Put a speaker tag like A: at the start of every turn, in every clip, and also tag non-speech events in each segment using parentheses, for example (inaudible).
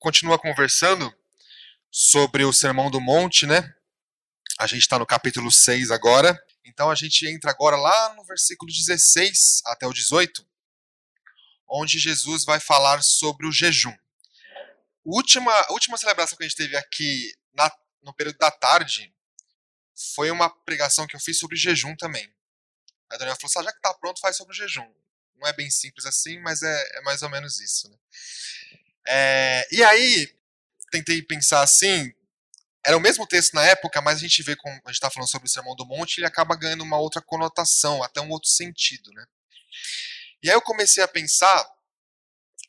A: continua conversando sobre o Sermão do Monte, né? A gente está no capítulo 6 agora. Então a gente entra agora lá no versículo 16 até o 18, onde Jesus vai falar sobre o jejum. Última, última celebração que a gente teve aqui na, no período da tarde foi uma pregação que eu fiz sobre jejum também. A Daniela falou assim, ah, já que está pronto, faz sobre o jejum. Não é bem simples assim, mas é, é mais ou menos isso. Né? É, e aí, tentei pensar assim, era o mesmo texto na época, mas a gente vê como a gente está falando sobre o Sermão do Monte, ele acaba ganhando uma outra conotação, até um outro sentido, né? E aí eu comecei a pensar,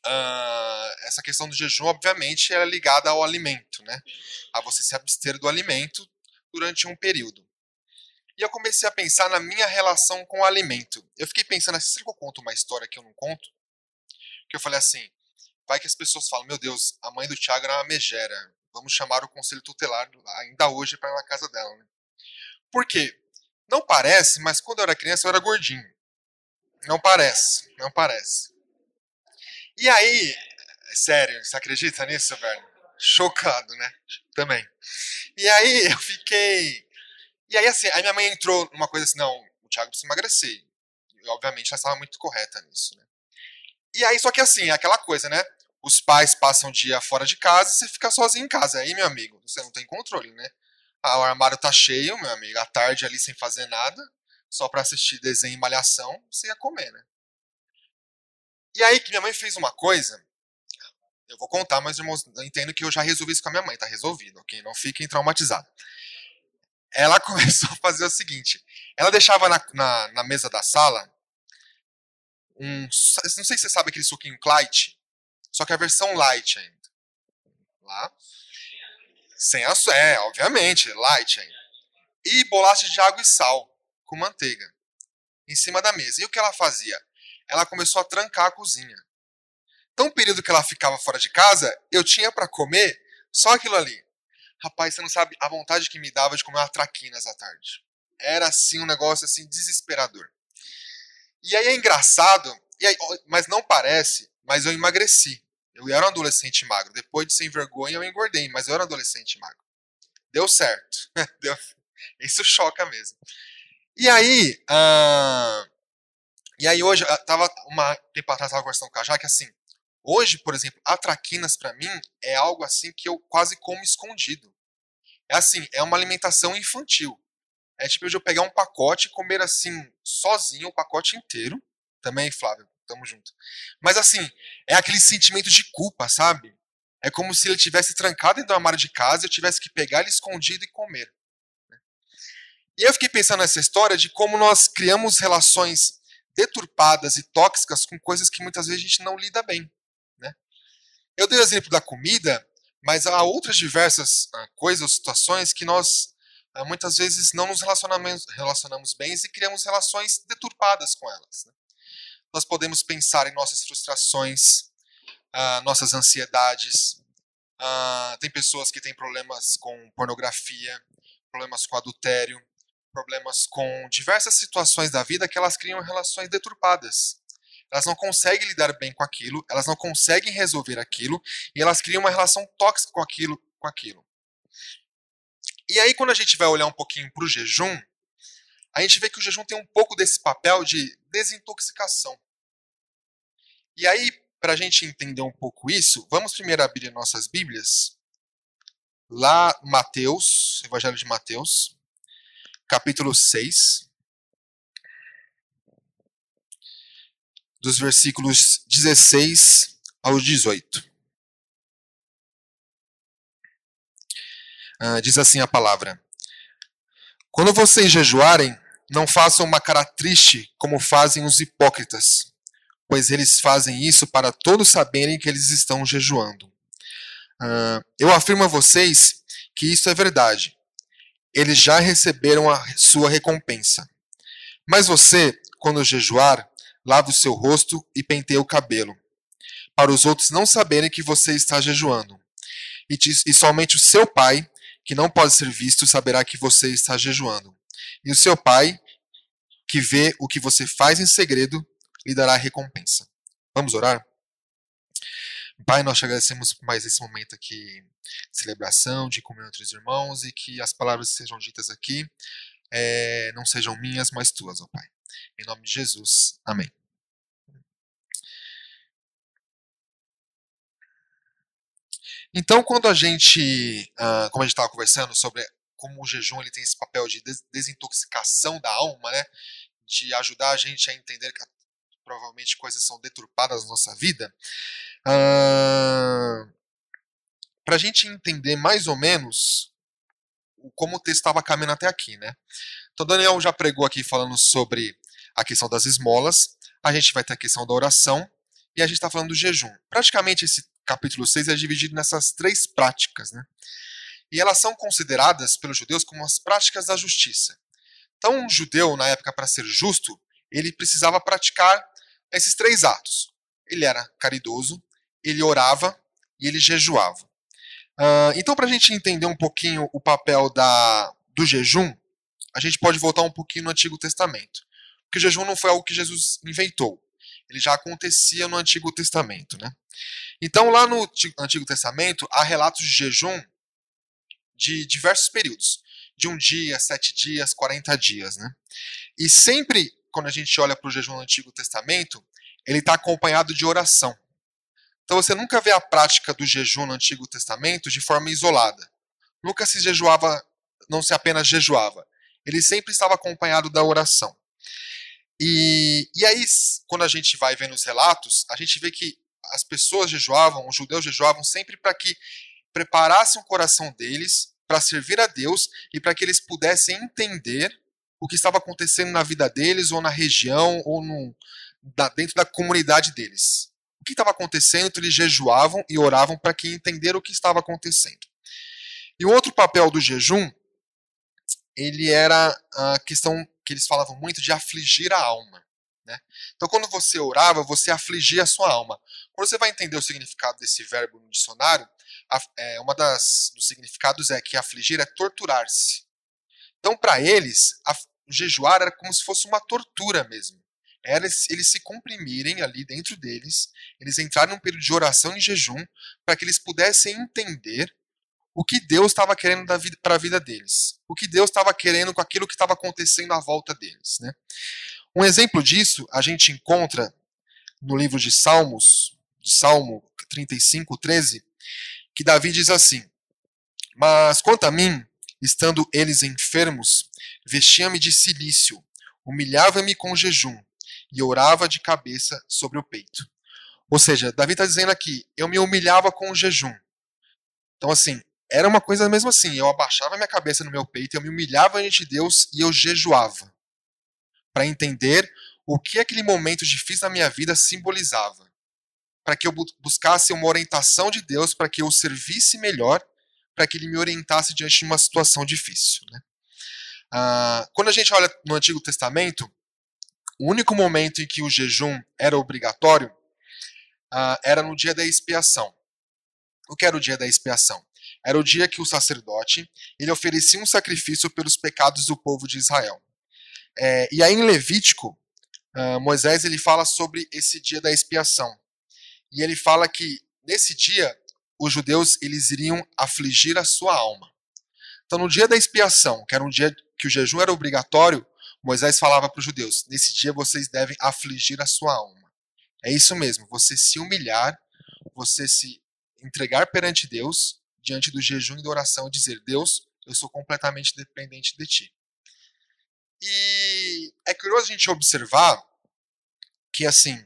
A: uh, essa questão do jejum, obviamente, é ligada ao alimento, né? A você se abster do alimento durante um período. E eu comecei a pensar na minha relação com o alimento. Eu fiquei pensando assim, será que eu conto uma história que eu não conto? Que eu falei assim, vai que as pessoas falam, meu Deus, a mãe do Thiago era uma megera. Vamos chamar o conselho tutelar ainda hoje para ir na casa dela. Né? Por quê? Não parece, mas quando eu era criança eu era gordinho. Não parece, não parece. E aí, sério, você acredita nisso, velho? Chocado, né? Também. E aí (laughs) eu fiquei. E aí, assim, aí minha mãe entrou numa coisa assim: não, o Thiago precisa emagrecer. E, obviamente ela estava muito correta nisso, né? E aí, só que assim, é aquela coisa, né? Os pais passam o dia fora de casa e você fica sozinho em casa. Aí, meu amigo, você não tem controle, né? Ah, o armário tá cheio, meu amigo, à tarde ali sem fazer nada, só para assistir desenho e malhação, você ia comer, né? E aí que minha mãe fez uma coisa, eu vou contar, mas irmãos, entendo que eu já resolvi isso com a minha mãe, tá resolvido, ok? Não fiquem traumatizados. Ela (laughs) começou a fazer o seguinte: ela deixava na, na, na mesa da sala um. Não sei se você sabe aquele suquinho Clyde, só que a versão light ainda. Lá. Sem açúcar, é, obviamente, light ainda. E bolacha de água e sal, com manteiga. Em cima da mesa. E o que ela fazia? Ela começou a trancar a cozinha. Então, o período que ela ficava fora de casa, eu tinha para comer só aquilo ali. Rapaz, você não sabe a vontade que me dava de comer uma traquinas à tarde. Era assim um negócio assim desesperador. E aí é engraçado, aí, mas não parece, mas eu emagreci. Eu era um adolescente magro. Depois de sem vergonha, eu engordei, mas eu era um adolescente magro. Deu certo. (laughs) Deu... Isso choca mesmo. E aí, uh... e aí hoje, eu tava uma tempo atrás tava conversando com a Jaque assim. Hoje, por exemplo, a traquinas para mim é algo assim que eu quase como escondido. É assim, é uma alimentação infantil. É tipo de eu pegar um pacote e comer assim, sozinho, o pacote inteiro. Também, Flávio, tamo junto. Mas assim, é aquele sentimento de culpa, sabe? É como se ele tivesse trancado dentro do armário de casa e eu tivesse que pegar ele escondido e comer. Né? E eu fiquei pensando nessa história de como nós criamos relações deturpadas e tóxicas com coisas que muitas vezes a gente não lida bem. Né? Eu dei o exemplo da comida, mas há outras diversas ah, coisas situações que nós ah, muitas vezes não nos relacionamos, relacionamos bem e criamos relações deturpadas com elas. Né? Nós podemos pensar em nossas frustrações, uh, nossas ansiedades. Uh, tem pessoas que têm problemas com pornografia, problemas com adultério, problemas com diversas situações da vida que elas criam relações deturpadas. Elas não conseguem lidar bem com aquilo, elas não conseguem resolver aquilo e elas criam uma relação tóxica com aquilo, com aquilo. E aí, quando a gente vai olhar um pouquinho para o jejum, a gente vê que o jejum tem um pouco desse papel de desintoxicação. E aí, para a gente entender um pouco isso, vamos primeiro abrir nossas Bíblias. Lá, Mateus, Evangelho de Mateus, capítulo 6, dos versículos 16 ao 18. Ah, diz assim a palavra: Quando vocês jejuarem, não façam uma cara triste como fazem os hipócritas, pois eles fazem isso para todos saberem que eles estão jejuando. Uh, eu afirmo a vocês que isso é verdade. Eles já receberam a sua recompensa. Mas você, quando jejuar, lave o seu rosto e penteie o cabelo, para os outros não saberem que você está jejuando. E, e somente o seu pai, que não pode ser visto, saberá que você está jejuando. E o seu pai, que vê o que você faz em segredo, lhe dará recompensa. Vamos orar? Pai, nós te agradecemos mais esse momento aqui de celebração, de comunhão entre os irmãos e que as palavras que sejam ditas aqui é, não sejam minhas, mas tuas, ó Pai. Em nome de Jesus. Amém. Então, quando a gente, uh, como a gente estava conversando sobre como o jejum ele tem esse papel de desintoxicação da alma, né, de ajudar a gente a entender que provavelmente coisas são deturpadas na nossa vida, para a gente entender mais ou menos como o texto estava caminhando até aqui, né? Então, Daniel já pregou aqui falando sobre a questão das esmolas, a gente vai ter a questão da oração e a gente está falando do jejum. Praticamente esse capítulo 6 é dividido nessas três práticas, né? E elas são consideradas pelos judeus como as práticas da justiça. Então, um judeu, na época, para ser justo, ele precisava praticar esses três atos. Ele era caridoso, ele orava e ele jejuava. Uh, então, para a gente entender um pouquinho o papel da, do jejum, a gente pode voltar um pouquinho no Antigo Testamento. Porque o jejum não foi algo que Jesus inventou. Ele já acontecia no Antigo Testamento. Né? Então, lá no Antigo Testamento, há relatos de jejum de diversos períodos. De um dia, sete dias, 40 dias. Né? E sempre, quando a gente olha para o jejum no Antigo Testamento, ele está acompanhado de oração. Então você nunca vê a prática do jejum no Antigo Testamento de forma isolada. Nunca se jejuava, não se apenas jejuava. Ele sempre estava acompanhado da oração. E, e aí, quando a gente vai vendo os relatos, a gente vê que as pessoas jejuavam, os judeus jejuavam sempre para que preparassem o coração deles para servir a Deus e para que eles pudessem entender o que estava acontecendo na vida deles, ou na região, ou no, da, dentro da comunidade deles o que estava acontecendo, então eles jejuavam e oravam para que entenderam o que estava acontecendo. E o outro papel do jejum, ele era a questão que eles falavam muito de afligir a alma. Né? Então, quando você orava, você afligia a sua alma. Quando você vai entender o significado desse verbo no dicionário, é, uma das dos significados é que afligir é torturar-se. Então, para eles, a, jejuar era como se fosse uma tortura mesmo era eles se comprimirem ali dentro deles, eles entrarem num período de oração e jejum, para que eles pudessem entender o que Deus estava querendo para a vida deles, o que Deus estava querendo com aquilo que estava acontecendo à volta deles. Né? Um exemplo disso a gente encontra no livro de Salmos, de Salmo 35, 13, que Davi diz assim: Mas quanto a mim, estando eles enfermos, vestia-me de silício, humilhava-me com jejum e orava de cabeça sobre o peito. Ou seja, Davi está dizendo aqui: eu me humilhava com o jejum. Então, assim, era uma coisa mesmo assim: eu abaixava minha cabeça no meu peito, eu me humilhava diante de Deus e eu jejuava. Para entender o que aquele momento difícil na minha vida simbolizava. Para que eu buscasse uma orientação de Deus, para que eu servisse melhor, para que Ele me orientasse diante de uma situação difícil. Né? Ah, quando a gente olha no Antigo Testamento, o único momento em que o jejum era obrigatório uh, era no dia da expiação. O que era o dia da expiação? Era o dia que o sacerdote ele oferecia um sacrifício pelos pecados do povo de Israel. É, e aí em Levítico, uh, Moisés ele fala sobre esse dia da expiação. E ele fala que nesse dia os judeus eles iriam afligir a sua alma. Então no dia da expiação, que era um dia que o jejum era obrigatório, Moisés falava para os judeus: nesse dia vocês devem afligir a sua alma. É isso mesmo, você se humilhar, você se entregar perante Deus, diante do jejum e da oração, e dizer: Deus, eu sou completamente dependente de ti. E é curioso a gente observar que, assim,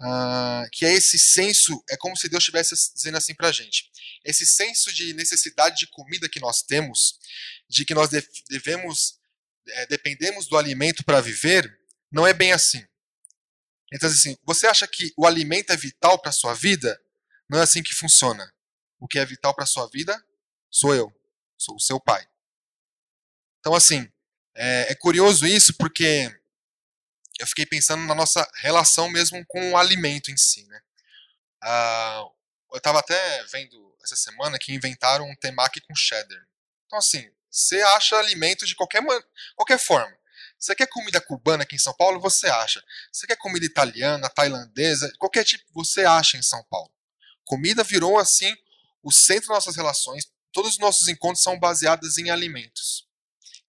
A: uh, que é esse senso, é como se Deus estivesse dizendo assim para gente: esse senso de necessidade de comida que nós temos, de que nós devemos é, dependemos do alimento para viver, não é bem assim. Então, assim, você acha que o alimento é vital para sua vida? Não é assim que funciona. o que é vital para sua vida sou eu, sou o seu pai. Então, assim, é, é curioso isso porque eu fiquei pensando na nossa relação mesmo com o alimento em si, né? Ah, eu estava até vendo essa semana que inventaram um temaki com cheddar. Então, assim, você acha alimento de qualquer, qualquer forma. Você quer comida cubana aqui em São Paulo? Você acha. Você quer comida italiana, tailandesa, qualquer tipo, você acha em São Paulo. Comida virou, assim, o centro das nossas relações. Todos os nossos encontros são baseados em alimentos.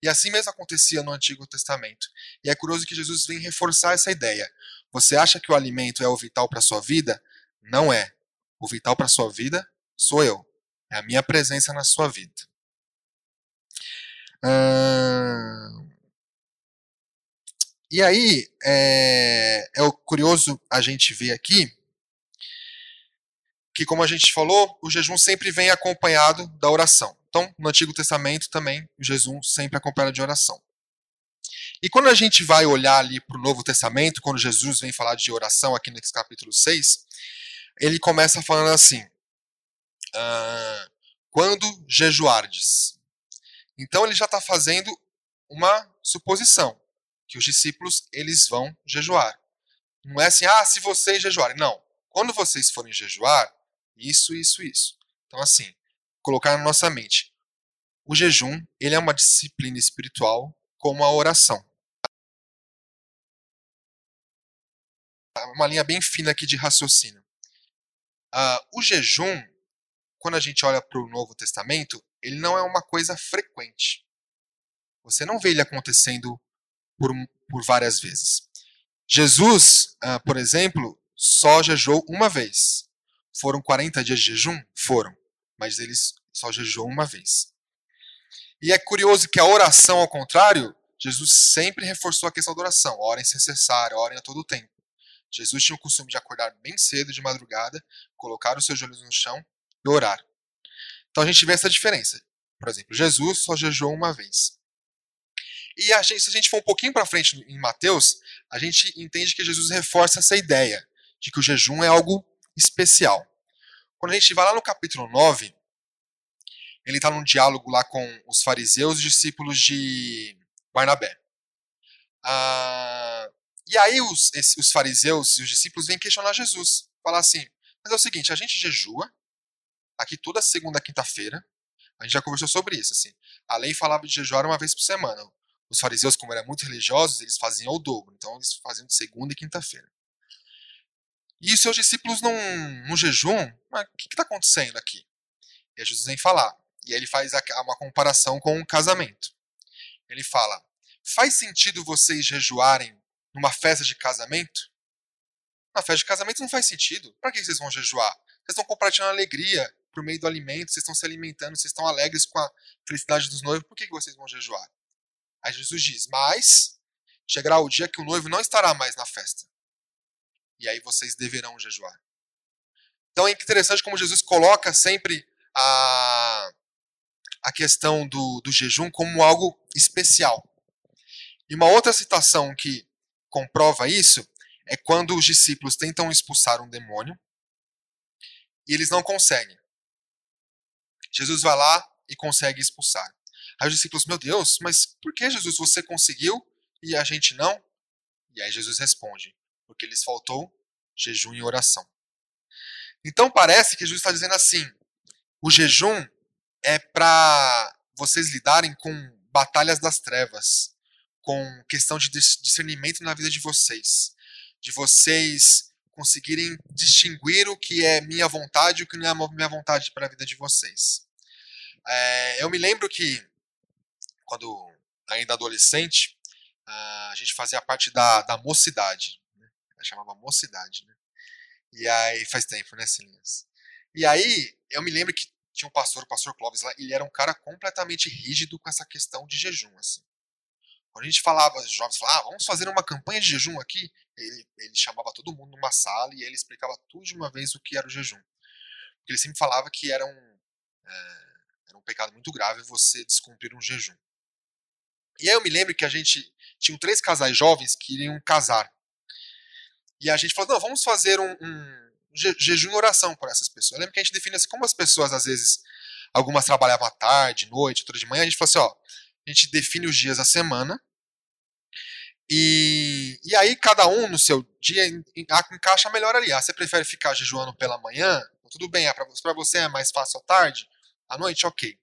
A: E assim mesmo acontecia no Antigo Testamento. E é curioso que Jesus vem reforçar essa ideia. Você acha que o alimento é o vital para a sua vida? Não é. O vital para a sua vida sou eu. É a minha presença na sua vida. Hum... E aí, é, é curioso a gente ver aqui que, como a gente falou, o jejum sempre vem acompanhado da oração. Então, no Antigo Testamento também, o jejum sempre acompanhado de oração. E quando a gente vai olhar ali para o Novo Testamento, quando Jesus vem falar de oração aqui nesse capítulo 6, ele começa falando assim: ah, quando jejuardes. Então ele já está fazendo uma suposição que os discípulos eles vão jejuar. Não é assim, ah, se vocês jejuarem. Não. Quando vocês forem jejuar, isso, isso, isso. Então, assim, colocar na nossa mente. O jejum, ele é uma disciplina espiritual como a oração. Uma linha bem fina aqui de raciocínio. Uh, o jejum, quando a gente olha para o Novo Testamento, ele não é uma coisa frequente. Você não vê ele acontecendo por, por várias vezes. Jesus, uh, por exemplo, só jejuou uma vez. Foram 40 dias de jejum? Foram mas eles só jejuam uma vez. E é curioso que a oração, ao contrário, Jesus sempre reforçou a questão da oração. Orem sem cessar, orem a todo tempo. Jesus tinha o costume de acordar bem cedo, de madrugada, colocar os seus joelhos no chão e orar. Então a gente vê essa diferença. Por exemplo, Jesus só jejuou uma vez. E a gente, se a gente for um pouquinho para frente em Mateus, a gente entende que Jesus reforça essa ideia de que o jejum é algo especial. Quando a gente vai lá no capítulo 9, ele está num diálogo lá com os fariseus e discípulos de Barnabé. Ah, e aí os, os fariseus e os discípulos vêm questionar Jesus. Falar assim, mas é o seguinte, a gente jejua aqui toda segunda quinta-feira. A gente já conversou sobre isso. Assim. A lei falava de jejuar uma vez por semana. Os fariseus, como eram muito religiosos, eles faziam o dobro. Então eles faziam de segunda e quinta-feira. E seus discípulos não, no jejum, mas o que está acontecendo aqui? E Jesus vem falar. E aí ele faz uma comparação com um casamento. Ele fala: faz sentido vocês jejuarem numa festa de casamento? Na festa de casamento não faz sentido. Para que vocês vão jejuar? Vocês estão compartilhando alegria por meio do alimento, vocês estão se alimentando, vocês estão alegres com a felicidade dos noivos, por que vocês vão jejuar? Aí Jesus diz: Mas chegará o dia que o noivo não estará mais na festa e aí vocês deverão jejuar. Então é interessante como Jesus coloca sempre a, a questão do, do jejum como algo especial. E uma outra citação que comprova isso é quando os discípulos tentam expulsar um demônio e eles não conseguem. Jesus vai lá e consegue expulsar. Aí os discípulos, meu Deus, mas por que Jesus você conseguiu e a gente não? E aí Jesus responde: porque lhes faltou jejum e oração. Então parece que Jesus está dizendo assim: o jejum é para vocês lidarem com batalhas das trevas, com questão de discernimento na vida de vocês, de vocês conseguirem distinguir o que é minha vontade e o que não é minha vontade para a vida de vocês. É, eu me lembro que, quando ainda adolescente, a gente fazia parte da, da mocidade chamava Mocidade, né? E aí, faz tempo, né, Silinhas? E aí, eu me lembro que tinha um pastor, o pastor Clóvis lá, ele era um cara completamente rígido com essa questão de jejum, assim. Quando a gente falava, os jovens falavam, ah, vamos fazer uma campanha de jejum aqui, ele, ele chamava todo mundo numa sala e ele explicava tudo de uma vez o que era o jejum. Porque ele sempre falava que era um, é, era um pecado muito grave você descumprir um jejum. E aí eu me lembro que a gente tinha três casais jovens que iriam casar. E a gente falou, não, vamos fazer um, um je jejum e oração por essas pessoas. Eu lembro que a gente define assim, como as pessoas, às vezes, algumas trabalhavam à tarde, noite, outras de manhã, a gente falou assim, ó, a gente define os dias da semana, e, e aí cada um no seu dia encaixa melhor ali. Ah, você prefere ficar jejuando pela manhã? Tudo bem, ah, para você é mais fácil à tarde? À noite? Ok.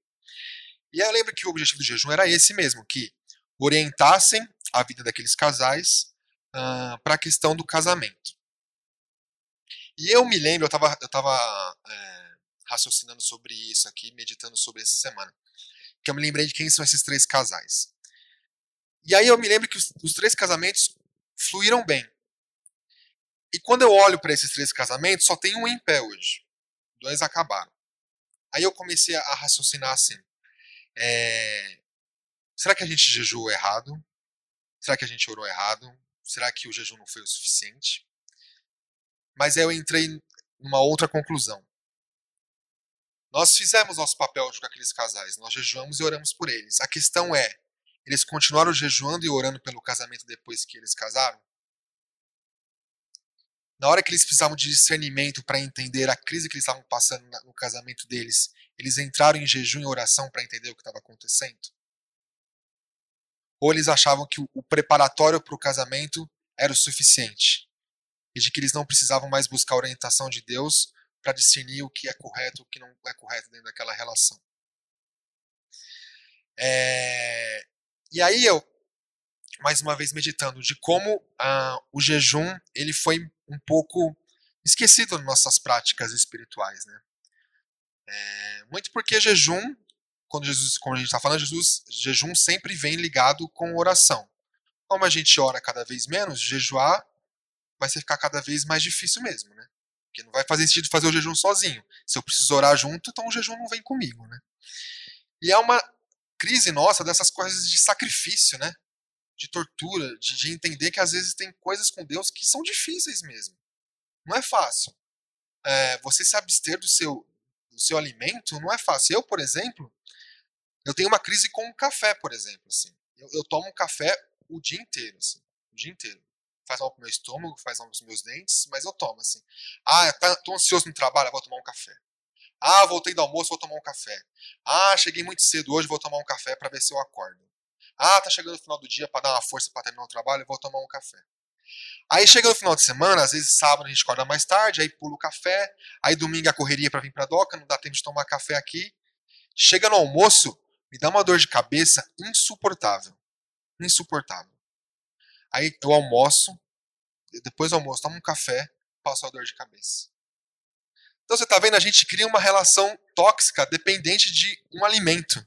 A: E aí eu lembro que o objetivo do jejum era esse mesmo, que orientassem a vida daqueles casais uh, para a questão do casamento. E eu me lembro, eu estava eu tava, é, raciocinando sobre isso aqui, meditando sobre essa semana, que eu me lembrei de quem são esses três casais. E aí eu me lembro que os, os três casamentos fluíram bem. E quando eu olho para esses três casamentos, só tem um em pé hoje. Dois acabaram. Aí eu comecei a raciocinar assim: é, será que a gente jejuou errado? Será que a gente orou errado? Será que o jejum não foi o suficiente? Mas aí eu entrei numa outra conclusão. Nós fizemos nosso papel com aqueles casais, nós jejuamos e oramos por eles. A questão é, eles continuaram jejuando e orando pelo casamento depois que eles casaram? Na hora que eles precisavam de discernimento para entender a crise que eles estavam passando no casamento deles, eles entraram em jejum e oração para entender o que estava acontecendo? Ou eles achavam que o preparatório para o casamento era o suficiente e de que eles não precisavam mais buscar a orientação de Deus para discernir o que é correto e o que não é correto dentro daquela relação? É... E aí eu, mais uma vez meditando de como ah, o jejum ele foi um pouco esquecido nas nossas práticas espirituais, né? É, muito porque jejum, quando Jesus, como a gente está falando, Jesus, jejum sempre vem ligado com oração. Como a gente ora cada vez menos, jejuar vai ficar cada vez mais difícil mesmo, né? Porque não vai fazer sentido fazer o jejum sozinho. Se eu preciso orar junto, então o jejum não vem comigo, né? E é uma crise nossa dessas coisas de sacrifício, né? De tortura, de, de entender que às vezes tem coisas com Deus que são difíceis mesmo. Não é fácil. É, você se abster do seu, do seu alimento não é fácil. Eu, por exemplo, eu tenho uma crise com o café, por exemplo. Assim. Eu, eu tomo café o dia inteiro, assim, o dia inteiro. Faz mal pro meu estômago, faz mal pros meus dentes, mas eu tomo, assim. Ah, tô ansioso no trabalho, vou tomar um café. Ah, voltei do almoço, vou tomar um café. Ah, cheguei muito cedo hoje, vou tomar um café para ver se eu acordo. Ah, tá chegando o final do dia para dar uma força para terminar o trabalho, vou tomar um café. Aí chega no final de semana, às vezes sábado a gente acorda mais tarde, aí pula o café, aí domingo a correria para vir para doca, não dá tempo de tomar café aqui. Chega no almoço, me dá uma dor de cabeça insuportável. Insuportável. Aí eu almoço, depois do almoço tomo um café, passo a dor de cabeça. Então você está vendo, a gente cria uma relação tóxica, dependente de um alimento.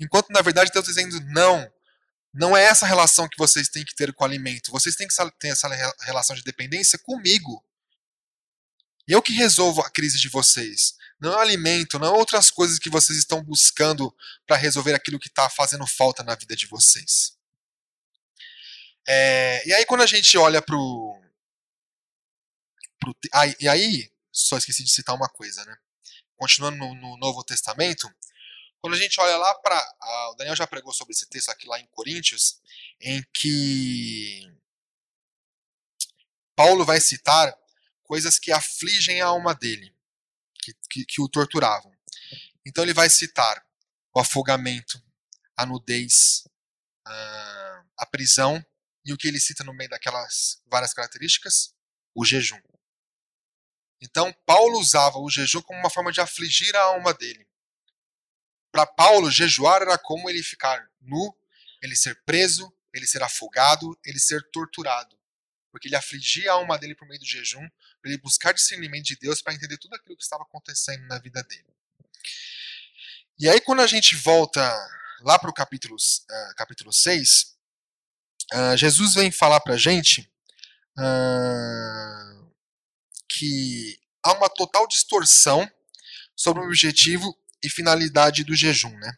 A: Enquanto na verdade Deus está dizendo, não, não é essa relação que vocês têm que ter com o alimento. Vocês têm que ter essa relação de dependência comigo. Eu que resolvo a crise de vocês. Não é o alimento, não é outras coisas que vocês estão buscando para resolver aquilo que está fazendo falta na vida de vocês. É, e aí quando a gente olha para o. Ah, e aí, só esqueci de citar uma coisa, né? Continuando no, no Novo Testamento, quando a gente olha lá para. O Daniel já pregou sobre esse texto aqui lá em Coríntios, em que Paulo vai citar coisas que afligem a alma dele, que, que, que o torturavam. Então ele vai citar o afogamento, a nudez, a, a prisão, e o que ele cita no meio daquelas várias características? O jejum. Então, Paulo usava o jejum como uma forma de afligir a alma dele. Para Paulo, jejuar era como ele ficar nu, ele ser preso, ele ser afogado, ele ser torturado. Porque ele afligia a alma dele por meio do jejum, para ele buscar discernimento de Deus para entender tudo aquilo que estava acontecendo na vida dele. E aí, quando a gente volta lá para o capítulo, uh, capítulo 6, uh, ah, Jesus vem falar para a gente. Uh, que há uma total distorção sobre o objetivo e finalidade do jejum, né?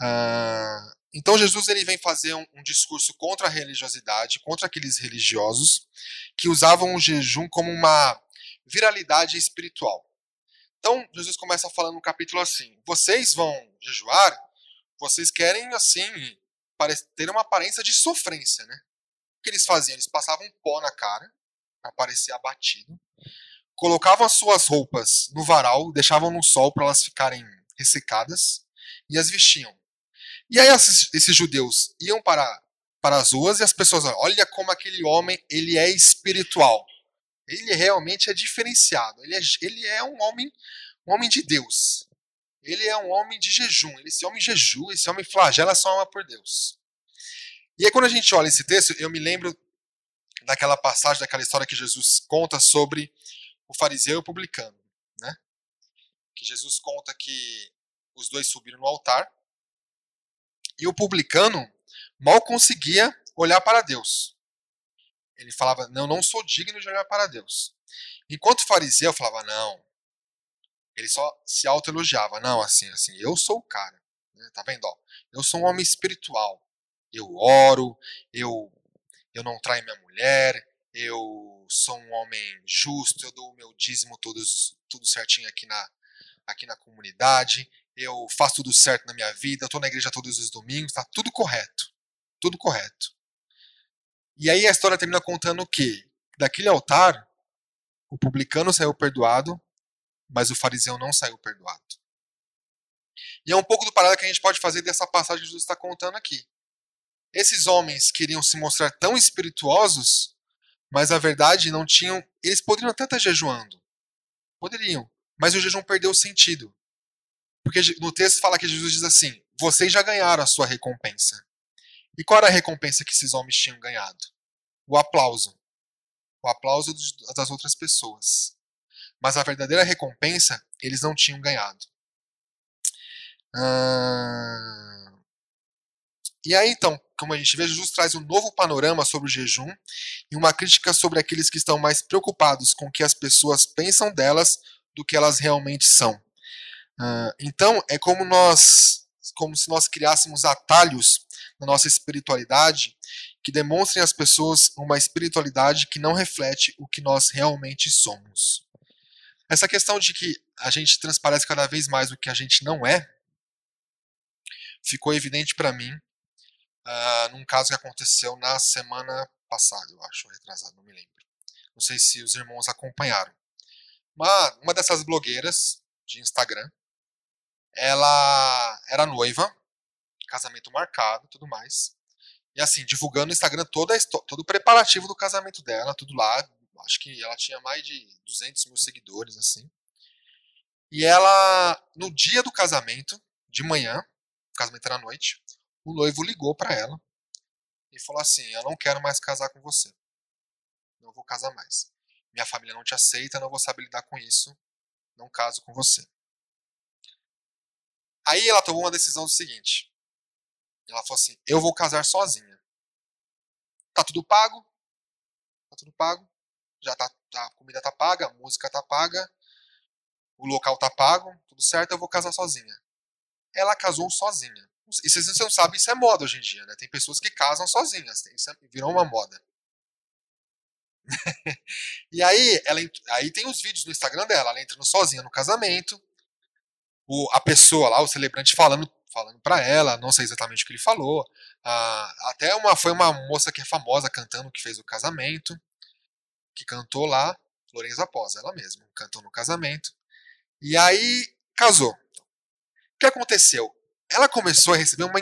A: Ah, então Jesus ele vem fazer um, um, discurso contra a religiosidade, contra aqueles religiosos que usavam o jejum como uma viralidade espiritual. Então Jesus começa falando no capítulo assim: vocês vão jejuar, vocês querem assim ter uma aparência de sofrência, né? O que eles faziam? Eles passavam pó na cara para parecer abatido colocavam as suas roupas no varal, deixavam no sol para elas ficarem ressecadas e as vestiam. E aí esses, esses judeus iam para, para as ruas e as pessoas, olha como aquele homem ele é espiritual. Ele realmente é diferenciado. Ele é, ele é um homem um homem de Deus. Ele é um homem de jejum. Esse homem jejua, esse homem flagela sua alma por Deus. E aí, quando a gente olha esse texto, eu me lembro daquela passagem, daquela história que Jesus conta sobre o fariseu e o publicano. Né? Que Jesus conta que os dois subiram no altar e o publicano mal conseguia olhar para Deus. Ele falava, não, não sou digno de olhar para Deus. Enquanto o fariseu falava, não, ele só se autoelogiava. Não, assim, assim, eu sou o cara. Né? Tá vendo? Ó, eu sou um homem espiritual. Eu oro, eu, eu não traio minha mulher, eu sou um homem justo, eu dou o meu dízimo todos, tudo certinho aqui na, aqui na comunidade, eu faço tudo certo na minha vida, eu tô na igreja todos os domingos, tá tudo correto. Tudo correto. E aí a história termina contando que daquele altar, o publicano saiu perdoado mas o fariseu não saiu perdoado. E é um pouco do paralelo que a gente pode fazer dessa passagem que Jesus está contando aqui. Esses homens queriam se mostrar tão espirituosos, mas na verdade não tinham. Eles poderiam até estar jejuando. Poderiam. Mas o jejum perdeu o sentido. Porque no texto fala que Jesus diz assim: vocês já ganharam a sua recompensa. E qual era a recompensa que esses homens tinham ganhado? O aplauso. O aplauso das outras pessoas mas a verdadeira recompensa eles não tinham ganhado. E aí então, como a gente vê, Jesus traz um novo panorama sobre o jejum e uma crítica sobre aqueles que estão mais preocupados com o que as pessoas pensam delas do que elas realmente são. Uh, então, é como nós, como se nós criássemos atalhos na nossa espiritualidade que demonstrem às pessoas uma espiritualidade que não reflete o que nós realmente somos. Essa questão de que a gente transparece cada vez mais o que a gente não é, ficou evidente para mim uh, num caso que aconteceu na semana passada, eu acho, retrasado, não me lembro. Não sei se os irmãos acompanharam. Uma, uma dessas blogueiras de Instagram, ela era noiva, casamento marcado, tudo mais. E assim, divulgando no Instagram toda todo o preparativo do casamento dela, tudo lá, acho que ela tinha mais de 200 mil seguidores, assim. E ela, no dia do casamento, de manhã, o casamento era à noite, o noivo ligou para ela e falou assim: Eu não quero mais casar com você. Não vou casar mais. Minha família não te aceita, não vou saber lidar com isso. Não caso com você. Aí ela tomou uma decisão do seguinte: Ela falou assim: Eu vou casar sozinha. Tá tudo pago? Tá tudo pago já tá, tá, a comida tá paga, a música tá paga, o local tá pago, tudo certo, eu vou casar sozinha. Ela casou sozinha. E se você não sabe, isso é moda hoje em dia, né? Tem pessoas que casam sozinhas, isso é, virou uma moda. (laughs) e aí, ela, aí tem os vídeos no Instagram dela, ela entrando sozinha no casamento, o, a pessoa lá, o celebrante falando falando para ela, não sei exatamente o que ele falou. Ah, até uma foi uma moça que é famosa cantando que fez o casamento que cantou lá, Lorenza Pós, ela mesma, cantou no casamento. E aí casou. O que aconteceu? Ela começou a receber uma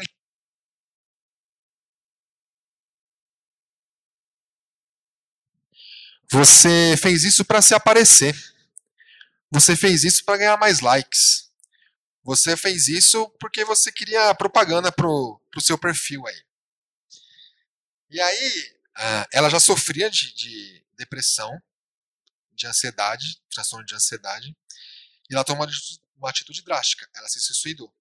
A: Você fez isso para se aparecer. Você fez isso para ganhar mais likes. Você fez isso porque você queria propaganda pro, pro seu perfil aí. E aí, ah, ela já sofria de, de depressão, de ansiedade, transtorno de ansiedade, e ela toma uma atitude drástica. Ela se suicidou.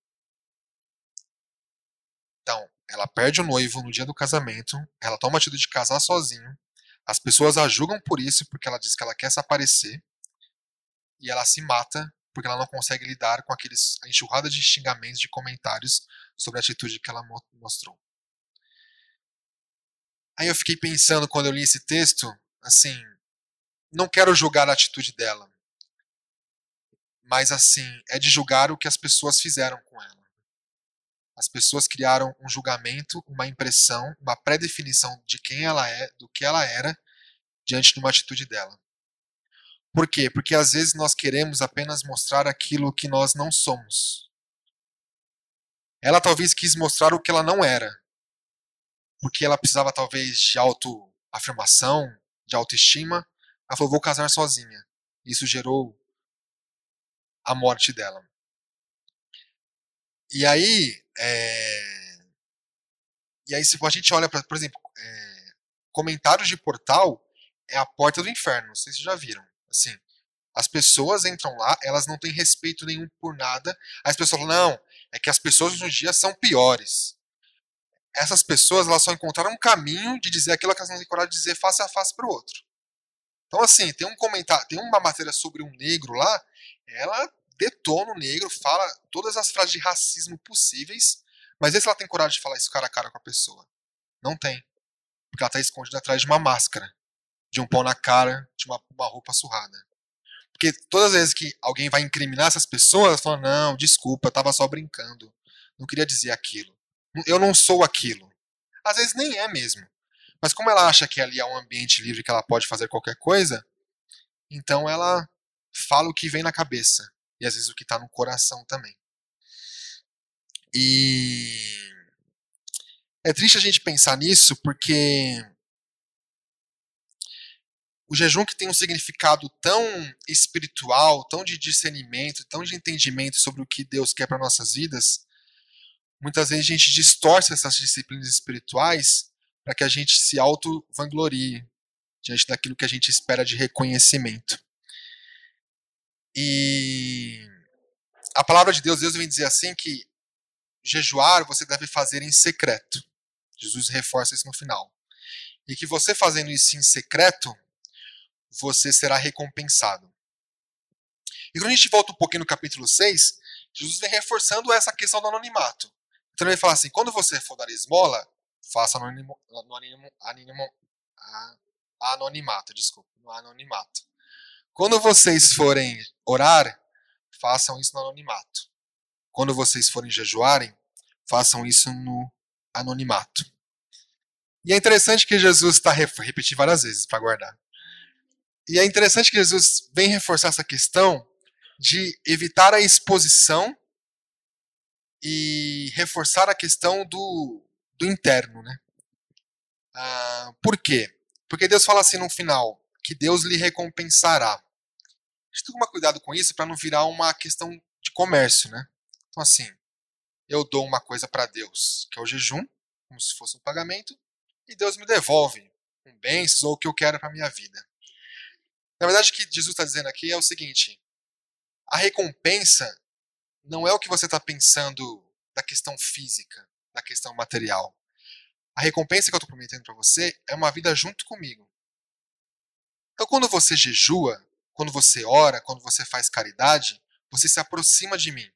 A: Ela perde o noivo no dia do casamento, ela toma a atitude de casar sozinho, as pessoas a julgam por isso, porque ela diz que ela quer se aparecer, e ela se mata porque ela não consegue lidar com aqueles a enxurrada de xingamentos, de comentários sobre a atitude que ela mostrou. Aí eu fiquei pensando quando eu li esse texto, assim, não quero julgar a atitude dela, mas assim, é de julgar o que as pessoas fizeram com ela. As pessoas criaram um julgamento, uma impressão, uma pré-definição de quem ela é, do que ela era, diante de uma atitude dela. Por quê? Porque às vezes nós queremos apenas mostrar aquilo que nós não somos. Ela talvez quis mostrar o que ela não era. Porque ela precisava talvez de autoafirmação, de autoestima. Ela falou: vou casar sozinha. Isso gerou a morte dela. E aí, é... e aí se a gente olha para, por exemplo, é... comentários de portal é a porta do inferno. Não sei se já viram. Assim, as pessoas entram lá, elas não têm respeito nenhum por nada. As pessoas falam, não, é que as pessoas hoje em dia são piores. Essas pessoas, elas só encontraram um caminho de dizer aquilo que elas não têm coragem de dizer face a face para o outro. Então, assim, tem um comentário, tem uma matéria sobre um negro lá, ela detona o negro, fala todas as frases de racismo possíveis, mas vê se ela tem coragem de falar isso cara a cara com a pessoa. Não tem. Porque ela está escondida atrás de uma máscara, de um pão na cara, de uma, uma roupa surrada. Porque todas as vezes que alguém vai incriminar essas pessoas, fala, não, desculpa, eu tava só brincando. Não queria dizer aquilo. Eu não sou aquilo. Às vezes nem é mesmo. Mas como ela acha que ali é um ambiente livre que ela pode fazer qualquer coisa, então ela fala o que vem na cabeça. E às vezes o que está no coração também. E é triste a gente pensar nisso porque o jejum que tem um significado tão espiritual, tão de discernimento, tão de entendimento sobre o que Deus quer para nossas vidas, muitas vezes a gente distorce essas disciplinas espirituais para que a gente se auto-vanglorie diante daquilo que a gente espera de reconhecimento. E a palavra de Deus, Deus vem dizer assim que jejuar você deve fazer em secreto. Jesus reforça isso no final. E que você fazendo isso em secreto, você será recompensado. E quando a gente volta um pouquinho no capítulo 6, Jesus vem reforçando essa questão do anonimato. Então ele vai falar assim: quando você for dar esmola, faça anonimo, anonimo, anonimo, anonimato, desculpa, no anonimato. Quando vocês forem orar, façam isso no anonimato. Quando vocês forem jejuarem, façam isso no anonimato. E é interessante que Jesus está repetindo várias vezes para guardar. E é interessante que Jesus vem reforçar essa questão de evitar a exposição e reforçar a questão do, do interno, né? Ah, por quê? Porque Deus fala assim no final, que Deus lhe recompensará. Gente tem que tomar cuidado com isso para não virar uma questão de comércio, né? Então assim, eu dou uma coisa para Deus, que é o jejum, como se fosse um pagamento, e Deus me devolve com bênçãos ou o que eu quero para minha vida. Na verdade, o que Jesus está dizendo aqui é o seguinte: a recompensa não é o que você está pensando da questão física, da questão material. A recompensa que eu estou prometendo para você é uma vida junto comigo. Então, quando você jejua, quando você ora, quando você faz caridade, você se aproxima de mim.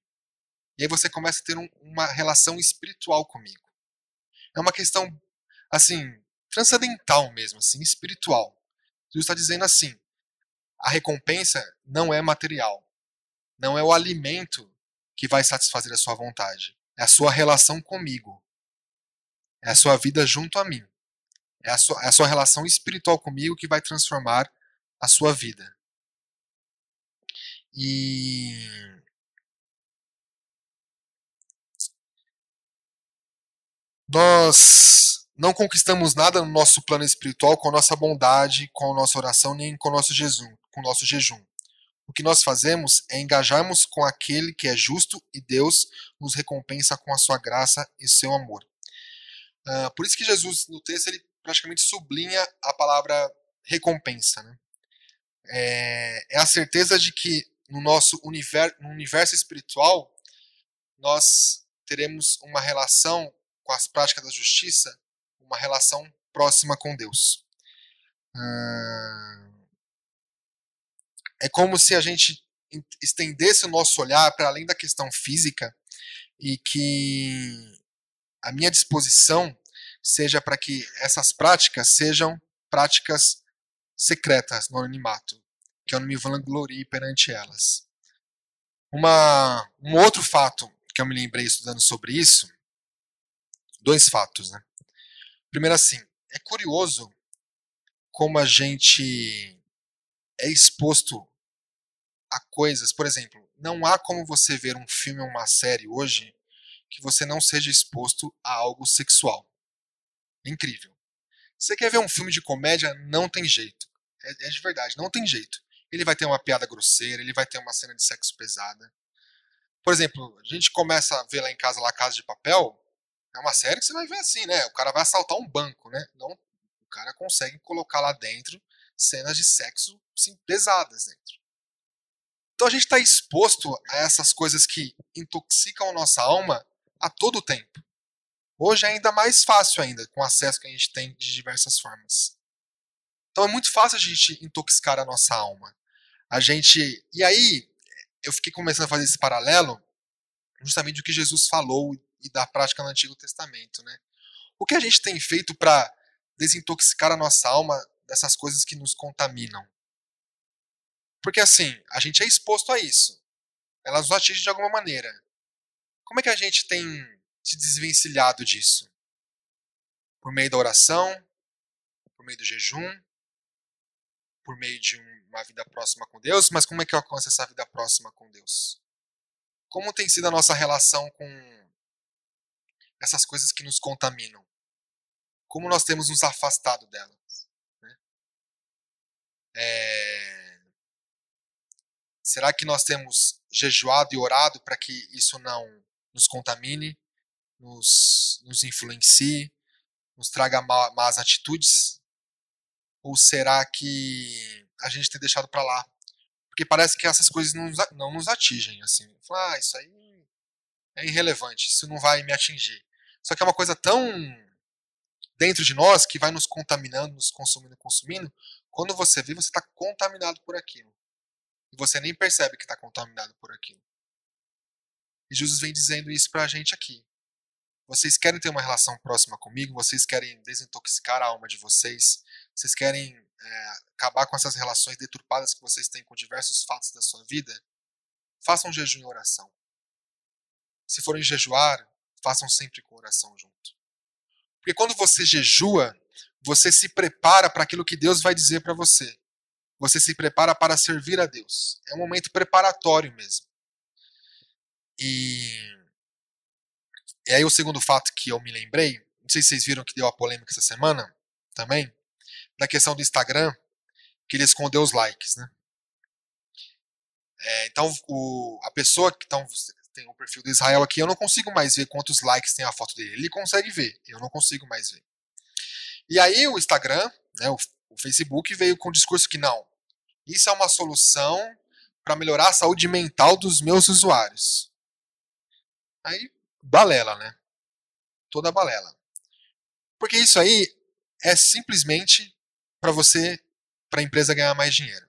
A: E aí você começa a ter um, uma relação espiritual comigo. É uma questão, assim, transcendental mesmo, assim, espiritual. Jesus está dizendo assim: a recompensa não é material. Não é o alimento que vai satisfazer a sua vontade. É a sua relação comigo. É a sua vida junto a mim. É a sua, é a sua relação espiritual comigo que vai transformar a sua vida. E. Nós não conquistamos nada no nosso plano espiritual com a nossa bondade, com a nossa oração, nem com o nosso jejum com o nosso jejum. O que nós fazemos é engajarmos com aquele que é justo e Deus nos recompensa com a sua graça e seu amor. Uh, por isso que Jesus, no texto, ele praticamente sublinha a palavra recompensa. Né? É, é, a certeza de que no nosso universo, no universo espiritual nós teremos uma relação com as práticas da justiça, uma relação próxima com Deus. Uh, é como se a gente estendesse o nosso olhar para além da questão física e que a minha disposição seja para que essas práticas sejam práticas secretas no anonimato, que eu não me vanglorie perante elas. Uma, um outro fato que eu me lembrei estudando sobre isso, dois fatos, né? Primeiro assim, é curioso como a gente é exposto a coisas, por exemplo, não há como você ver um filme ou uma série hoje que você não seja exposto a algo sexual. Incrível. Você quer ver um filme de comédia? Não tem jeito. É, é de verdade, não tem jeito. Ele vai ter uma piada grosseira, ele vai ter uma cena de sexo pesada. Por exemplo, a gente começa a ver lá em casa, lá Casa de Papel, é uma série que você vai ver assim, né? O cara vai assaltar um banco, né? Não, o cara consegue colocar lá dentro cenas de sexo assim, pesadas dentro. Então a gente está exposto a essas coisas que intoxicam a nossa alma a todo tempo. Hoje é ainda mais fácil ainda, com o acesso que a gente tem de diversas formas. Então é muito fácil a gente intoxicar a nossa alma. A gente. E aí, eu fiquei começando a fazer esse paralelo justamente do que Jesus falou e da prática no Antigo Testamento, né? O que a gente tem feito para desintoxicar a nossa alma dessas coisas que nos contaminam? Porque assim, a gente é exposto a isso. Elas nos atingem de alguma maneira. Como é que a gente tem se desvencilhado disso? Por meio da oração, por meio do jejum, por meio de uma vida próxima com Deus, mas como é que eu alcanço essa vida próxima com Deus? Como tem sido a nossa relação com essas coisas que nos contaminam? Como nós temos nos afastado delas? Né? É... Será que nós temos jejuado e orado para que isso não nos contamine, nos, nos influencie, nos traga más atitudes? Ou será que a gente tem deixado para lá? Porque parece que essas coisas não, não nos atingem. Assim, ah, isso aí é irrelevante, isso não vai me atingir. Só que é uma coisa tão dentro de nós que vai nos contaminando, nos consumindo, consumindo. Quando você vê, você está contaminado por aquilo. E você nem percebe que está contaminado por aquilo. E Jesus vem dizendo isso para a gente aqui. Vocês querem ter uma relação próxima comigo? Vocês querem desintoxicar a alma de vocês? Vocês querem é, acabar com essas relações deturpadas que vocês têm com diversos fatos da sua vida? Façam jejum e oração. Se forem jejuar, façam sempre com oração junto. Porque quando você jejua, você se prepara para aquilo que Deus vai dizer para você você se prepara para servir a Deus. É um momento preparatório mesmo. E, e aí o segundo fato que eu me lembrei, não sei se vocês viram que deu a polêmica essa semana também, da questão do Instagram, que ele escondeu os likes, né? É, então, o, a pessoa que então, tem o perfil do Israel aqui, eu não consigo mais ver quantos likes tem a foto dele. Ele consegue ver, eu não consigo mais ver. E aí o Instagram, né, o, o Facebook veio com o discurso que não, isso é uma solução para melhorar a saúde mental dos meus usuários. Aí, balela, né? Toda balela. Porque isso aí é simplesmente para você, para a empresa ganhar mais dinheiro.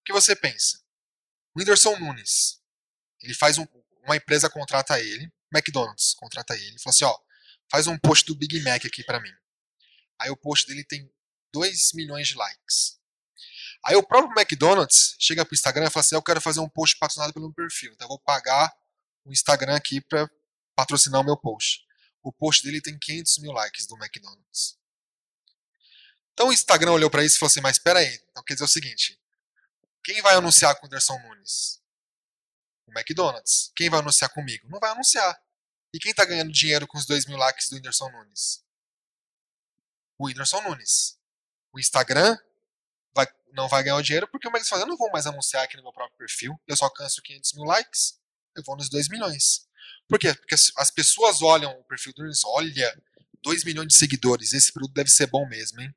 A: O que você pensa? O Whindersson Nunes, ele faz um, uma empresa contrata ele, McDonald's contrata ele, fala assim, ó, faz um post do Big Mac aqui para mim. Aí o post dele tem 2 milhões de likes. Aí o próprio McDonald's chega pro Instagram e fala assim: Eu quero fazer um post patrocinado pelo meu perfil, então eu vou pagar o Instagram aqui para patrocinar o meu post. O post dele tem 500 mil likes do McDonald's. Então o Instagram olhou para isso e falou assim: Mas espera aí, então quer dizer o seguinte: quem vai anunciar com o Anderson Nunes? O McDonald's. Quem vai anunciar comigo? Não vai anunciar. E quem está ganhando dinheiro com os 2 mil likes do Whindersson Nunes? O Whindersson Nunes. O Instagram vai, não vai ganhar o dinheiro porque o Max fala, eu não vou mais anunciar aqui no meu próprio perfil, eu só alcanço 500 mil likes, eu vou nos 2 milhões. Por quê? Porque as pessoas olham o perfil do Nunes, olha, 2 milhões de seguidores, esse produto deve ser bom mesmo, hein?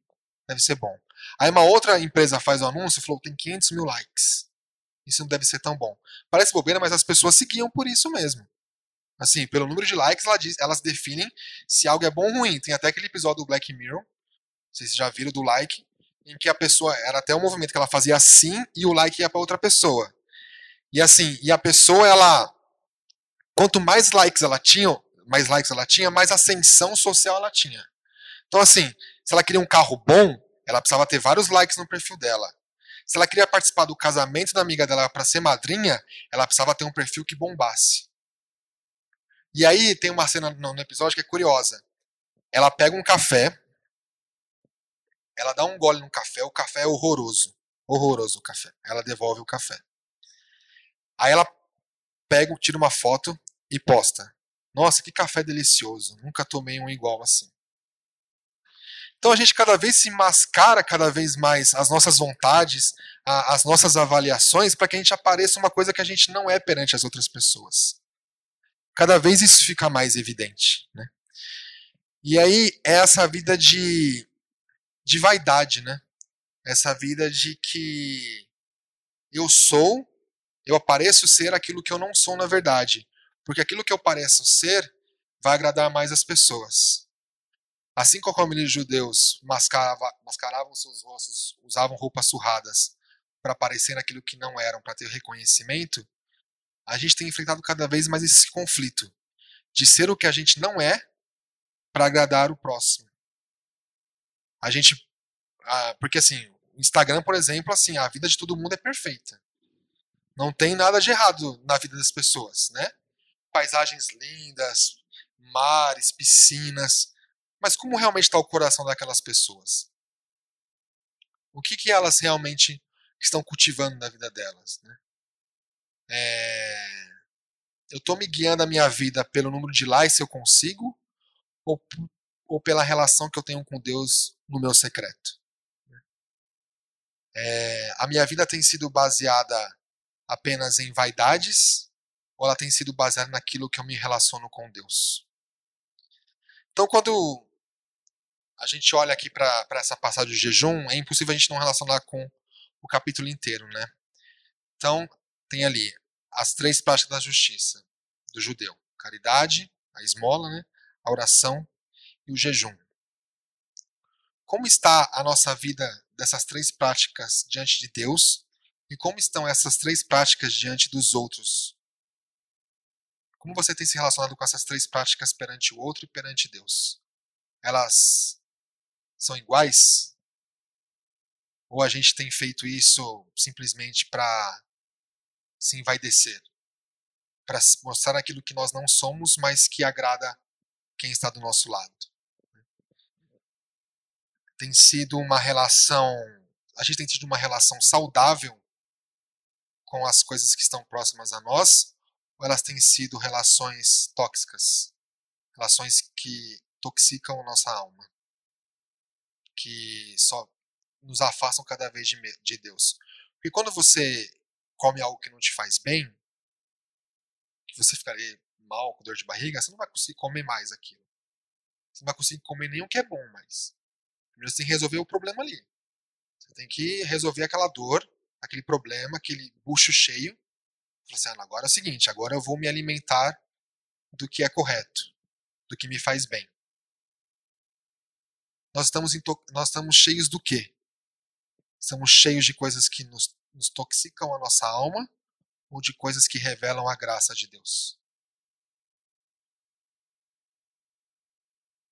A: Deve ser bom. Aí uma outra empresa faz o um anúncio e falou, tem 500 mil likes. Isso não deve ser tão bom. Parece bobeira, mas as pessoas seguiam por isso mesmo. Assim, pelo número de likes, elas definem se algo é bom ou ruim. Tem até aquele episódio do Black Mirror, vocês já viram do like, em que a pessoa era até um movimento que ela fazia assim e o like ia para outra pessoa. E assim, e a pessoa ela quanto mais likes ela tinha, mais likes ela tinha, mais ascensão social ela tinha. Então assim, se ela queria um carro bom, ela precisava ter vários likes no perfil dela. Se ela queria participar do casamento da amiga dela para ser madrinha, ela precisava ter um perfil que bombasse. E aí tem uma cena no episódio que é curiosa. Ela pega um café, ela dá um gole no café, o café é horroroso. Horroroso o café. Ela devolve o café. Aí ela pega, tira uma foto e posta. Nossa, que café delicioso. Nunca tomei um igual assim. Então a gente cada vez se mascara cada vez mais as nossas vontades, a, as nossas avaliações, para que a gente apareça uma coisa que a gente não é perante as outras pessoas. Cada vez isso fica mais evidente. Né? E aí é essa vida de, de vaidade, né? Essa vida de que eu sou, eu apareço ser aquilo que eu não sou na verdade. Porque aquilo que eu pareço ser vai agradar mais as pessoas. Assim como os judeus mascarava, mascaravam seus rostos, usavam roupas surradas para parecer aquilo que não eram, para ter reconhecimento, a gente tem enfrentado cada vez mais esse conflito de ser o que a gente não é para agradar o próximo. A gente, porque assim, o Instagram, por exemplo, assim, a vida de todo mundo é perfeita. Não tem nada de errado na vida das pessoas, né? Paisagens lindas, mares, piscinas, mas como realmente está o coração daquelas pessoas? O que, que elas realmente estão cultivando na vida delas? Né? É... Eu estou me guiando a minha vida pelo número de likes se eu consigo, ou, ou pela relação que eu tenho com Deus no meu secreto? É... A minha vida tem sido baseada apenas em vaidades, ou ela tem sido baseada naquilo que eu me relaciono com Deus? Então, quando a gente olha aqui para essa passagem de jejum, é impossível a gente não relacionar com o capítulo inteiro, né? Então, tem ali as três práticas da justiça do judeu: caridade, a esmola, né? a oração e o jejum. Como está a nossa vida dessas três práticas diante de Deus e como estão essas três práticas diante dos outros? Como você tem se relacionado com essas três práticas perante o outro e perante Deus? Elas são iguais? Ou a gente tem feito isso simplesmente para se envaidecer? Para mostrar aquilo que nós não somos, mas que agrada quem está do nosso lado. Tem sido uma relação. A gente tem tido uma relação saudável com as coisas que estão próximas a nós, ou elas têm sido relações tóxicas? Relações que toxicam nossa alma? Que só nos afastam cada vez de, de Deus. Porque quando você come algo que não te faz bem, que você ficaria mal, com dor de barriga, você não vai conseguir comer mais aquilo. Você não vai conseguir comer nenhum que é bom mais. Primeiro você tem que resolver o problema ali. Você tem que resolver aquela dor, aquele problema, aquele bucho cheio. Você, assim, ah, agora é o seguinte, agora eu vou me alimentar do que é correto, do que me faz bem nós estamos, nós estamos cheios do quê? Estamos cheios de coisas que nos, nos toxicam a nossa alma ou de coisas que revelam a graça de Deus?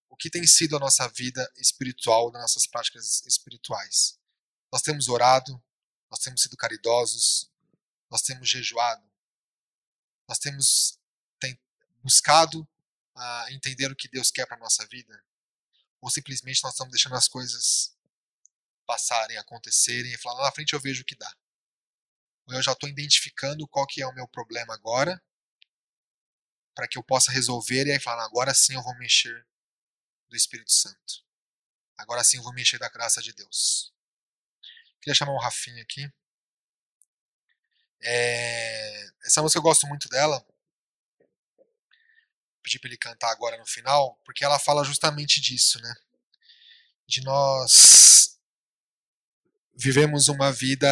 A: O que tem sido a nossa vida espiritual, das nossas práticas espirituais? Nós temos orado, nós temos sido caridosos, nós temos jejuado, nós temos buscado uh, entender o que Deus quer para a nossa vida? Ou simplesmente nós estamos deixando as coisas passarem, acontecerem e falar lá na frente eu vejo o que dá. Ou eu já estou identificando qual que é o meu problema agora, para que eu possa resolver e aí falar, agora sim eu vou mexer do Espírito Santo. Agora sim eu vou mexer da graça de Deus. Queria chamar o Rafinha aqui. É... Essa música eu gosto muito dela pedir para ele cantar agora no final, porque ela fala justamente disso, né? De nós vivemos uma vida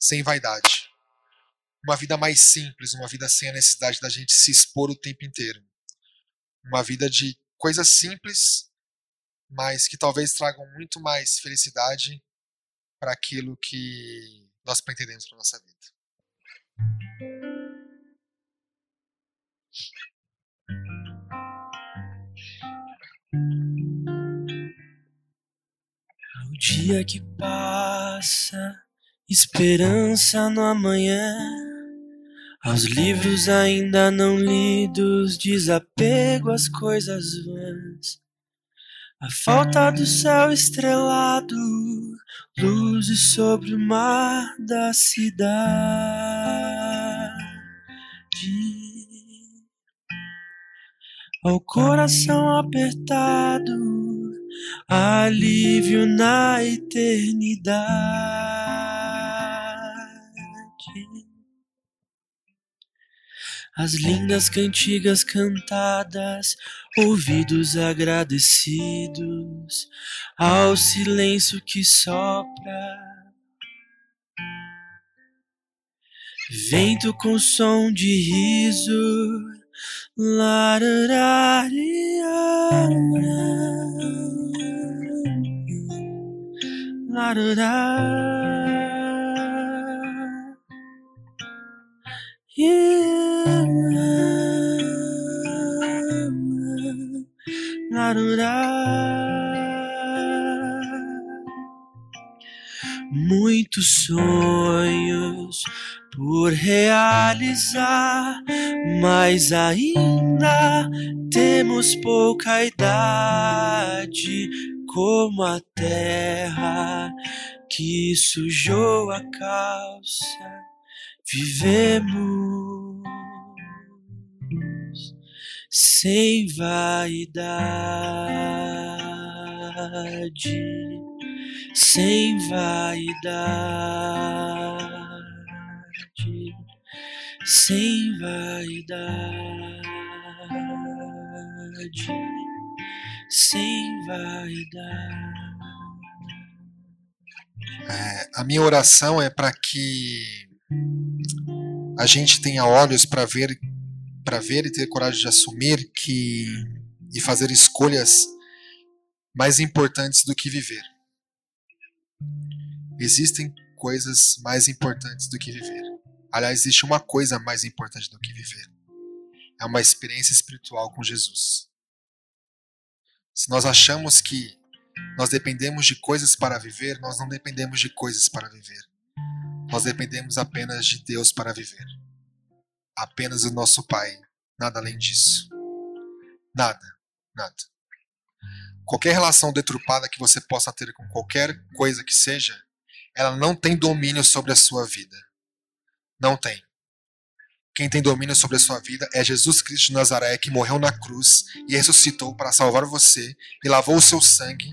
A: sem vaidade. Uma vida mais simples, uma vida sem a necessidade da gente se expor o tempo inteiro. Uma vida de coisas simples, mas que talvez tragam muito mais felicidade para aquilo que nós pretendemos para nossa vida.
B: Dia que passa, esperança no amanhã. Aos livros ainda não lidos, desapego às coisas vãs. A falta do céu estrelado, luzes sobre o mar da cidade. Ao coração apertado, alívio na eternidade. As lindas cantigas cantadas, ouvidos agradecidos ao silêncio que sopra. Vento com som de riso, larararia. Muitos sonhos por realizar, mas ainda temos pouca idade, como a terra que sujou a calça vivemos sem vaidade, sem vaidade, sem vaidade, sem vaidade.
A: É, a minha oração é para que a gente tenha olhos para ver para ver e ter coragem de assumir que e fazer escolhas mais importantes do que viver. Existem coisas mais importantes do que viver. Aliás, existe uma coisa mais importante do que viver. É uma experiência espiritual com Jesus. Se nós achamos que nós dependemos de coisas para viver, nós não dependemos de coisas para viver. Nós dependemos apenas de Deus para viver. Apenas o nosso Pai, nada além disso. Nada, nada. Qualquer relação deturpada que você possa ter com qualquer coisa que seja, ela não tem domínio sobre a sua vida. Não tem. Quem tem domínio sobre a sua vida é Jesus Cristo de Nazaré, que morreu na cruz e ressuscitou para salvar você, e lavou o seu sangue,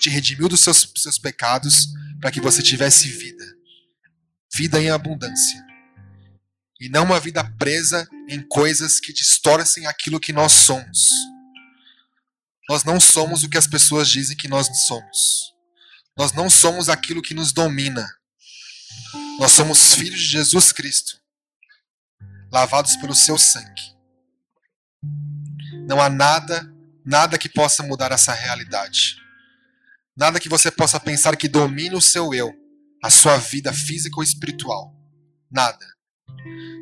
A: te redimiu dos seus, seus pecados, para que você tivesse vida. Vida em abundância. E não uma vida presa em coisas que distorcem aquilo que nós somos. Nós não somos o que as pessoas dizem que nós somos. Nós não somos aquilo que nos domina. Nós somos filhos de Jesus Cristo, lavados pelo seu sangue. Não há nada, nada que possa mudar essa realidade. Nada que você possa pensar que domine o seu eu, a sua vida física ou espiritual. Nada.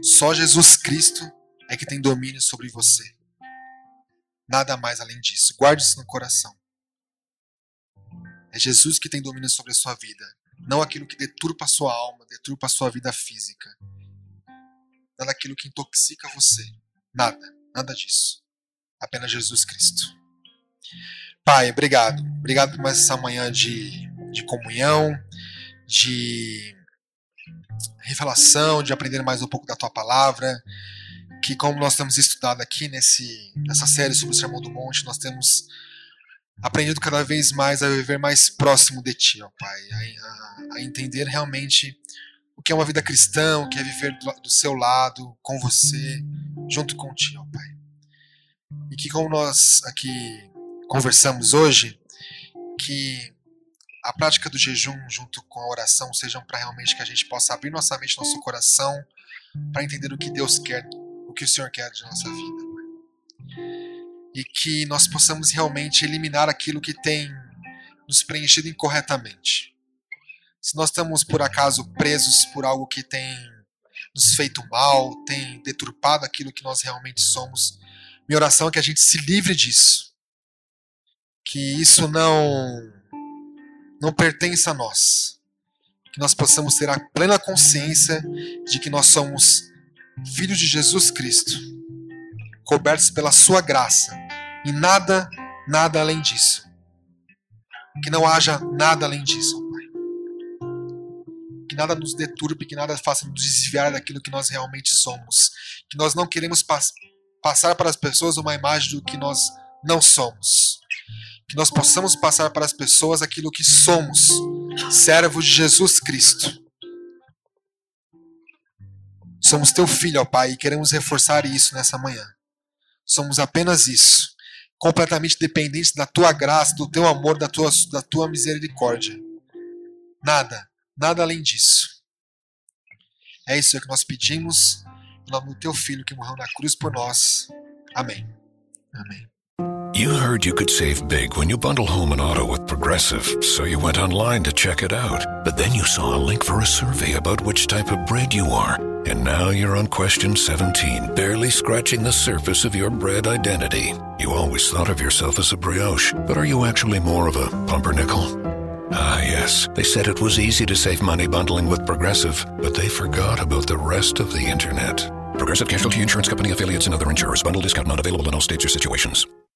A: Só Jesus Cristo é que tem domínio sobre você. Nada mais além disso. Guarde isso no coração. É Jesus que tem domínio sobre a sua vida, não aquilo que deturpa a sua alma, deturpa a sua vida física. Nada aquilo que intoxica você. Nada, nada disso. Apenas Jesus Cristo. Pai, obrigado. Obrigado por mais essa manhã de, de comunhão, de revelação, de aprender mais um pouco da tua palavra. Que, como nós temos estudado aqui nesse, nessa série sobre o Sermão do Monte, nós temos aprendido cada vez mais a viver mais próximo de Ti, ó Pai, a, a, a entender realmente que é uma vida cristã, o que é viver do, do, seu lado, com você, junto com Ti, ó Pai. E que como nós aqui conversamos hoje, que a prática do jejum junto com a oração sejam para realmente que a gente possa abrir nossa mente, nosso coração, para entender o que Deus quer, o que o Senhor quer de nossa vida e que nós possamos realmente eliminar aquilo que tem nos preenchido incorretamente. Se nós estamos por acaso presos por algo que tem nos feito mal, tem deturpado aquilo que nós realmente somos, minha oração é que a gente se livre disso. Que isso não não pertence a nós. Que nós possamos ter a plena consciência de que nós somos filhos de Jesus Cristo, cobertos pela sua graça e nada, nada além disso. Que não haja nada além disso. Que nada nos deturpe, que nada faça nos desviar daquilo que nós realmente somos. Que nós não queremos pass passar para as pessoas uma imagem do que nós não somos. Que nós possamos passar para as pessoas aquilo que somos, servos de Jesus Cristo. Somos teu filho, ó Pai, e queremos reforçar isso nessa manhã. Somos apenas isso, completamente dependentes da tua graça, do teu amor, da tua, da tua misericórdia. Nada, nada além disso. É isso que nós pedimos, em nome do teu filho que morreu na cruz por nós. Amém. Amém.
C: You heard you could save big when you bundle home and auto with Progressive, so you went online to check it out. But then you saw a link for a survey about which type of bread you are. And now you're on question 17, barely scratching the surface of your bread identity. You always thought of yourself as a brioche, but are you actually more of a pumpernickel? Ah, yes. They said it was easy to save money bundling with Progressive, but they forgot about the rest of the internet. Progressive Casualty Insurance Company affiliates and other insurers. Bundle discount not available in all states or situations.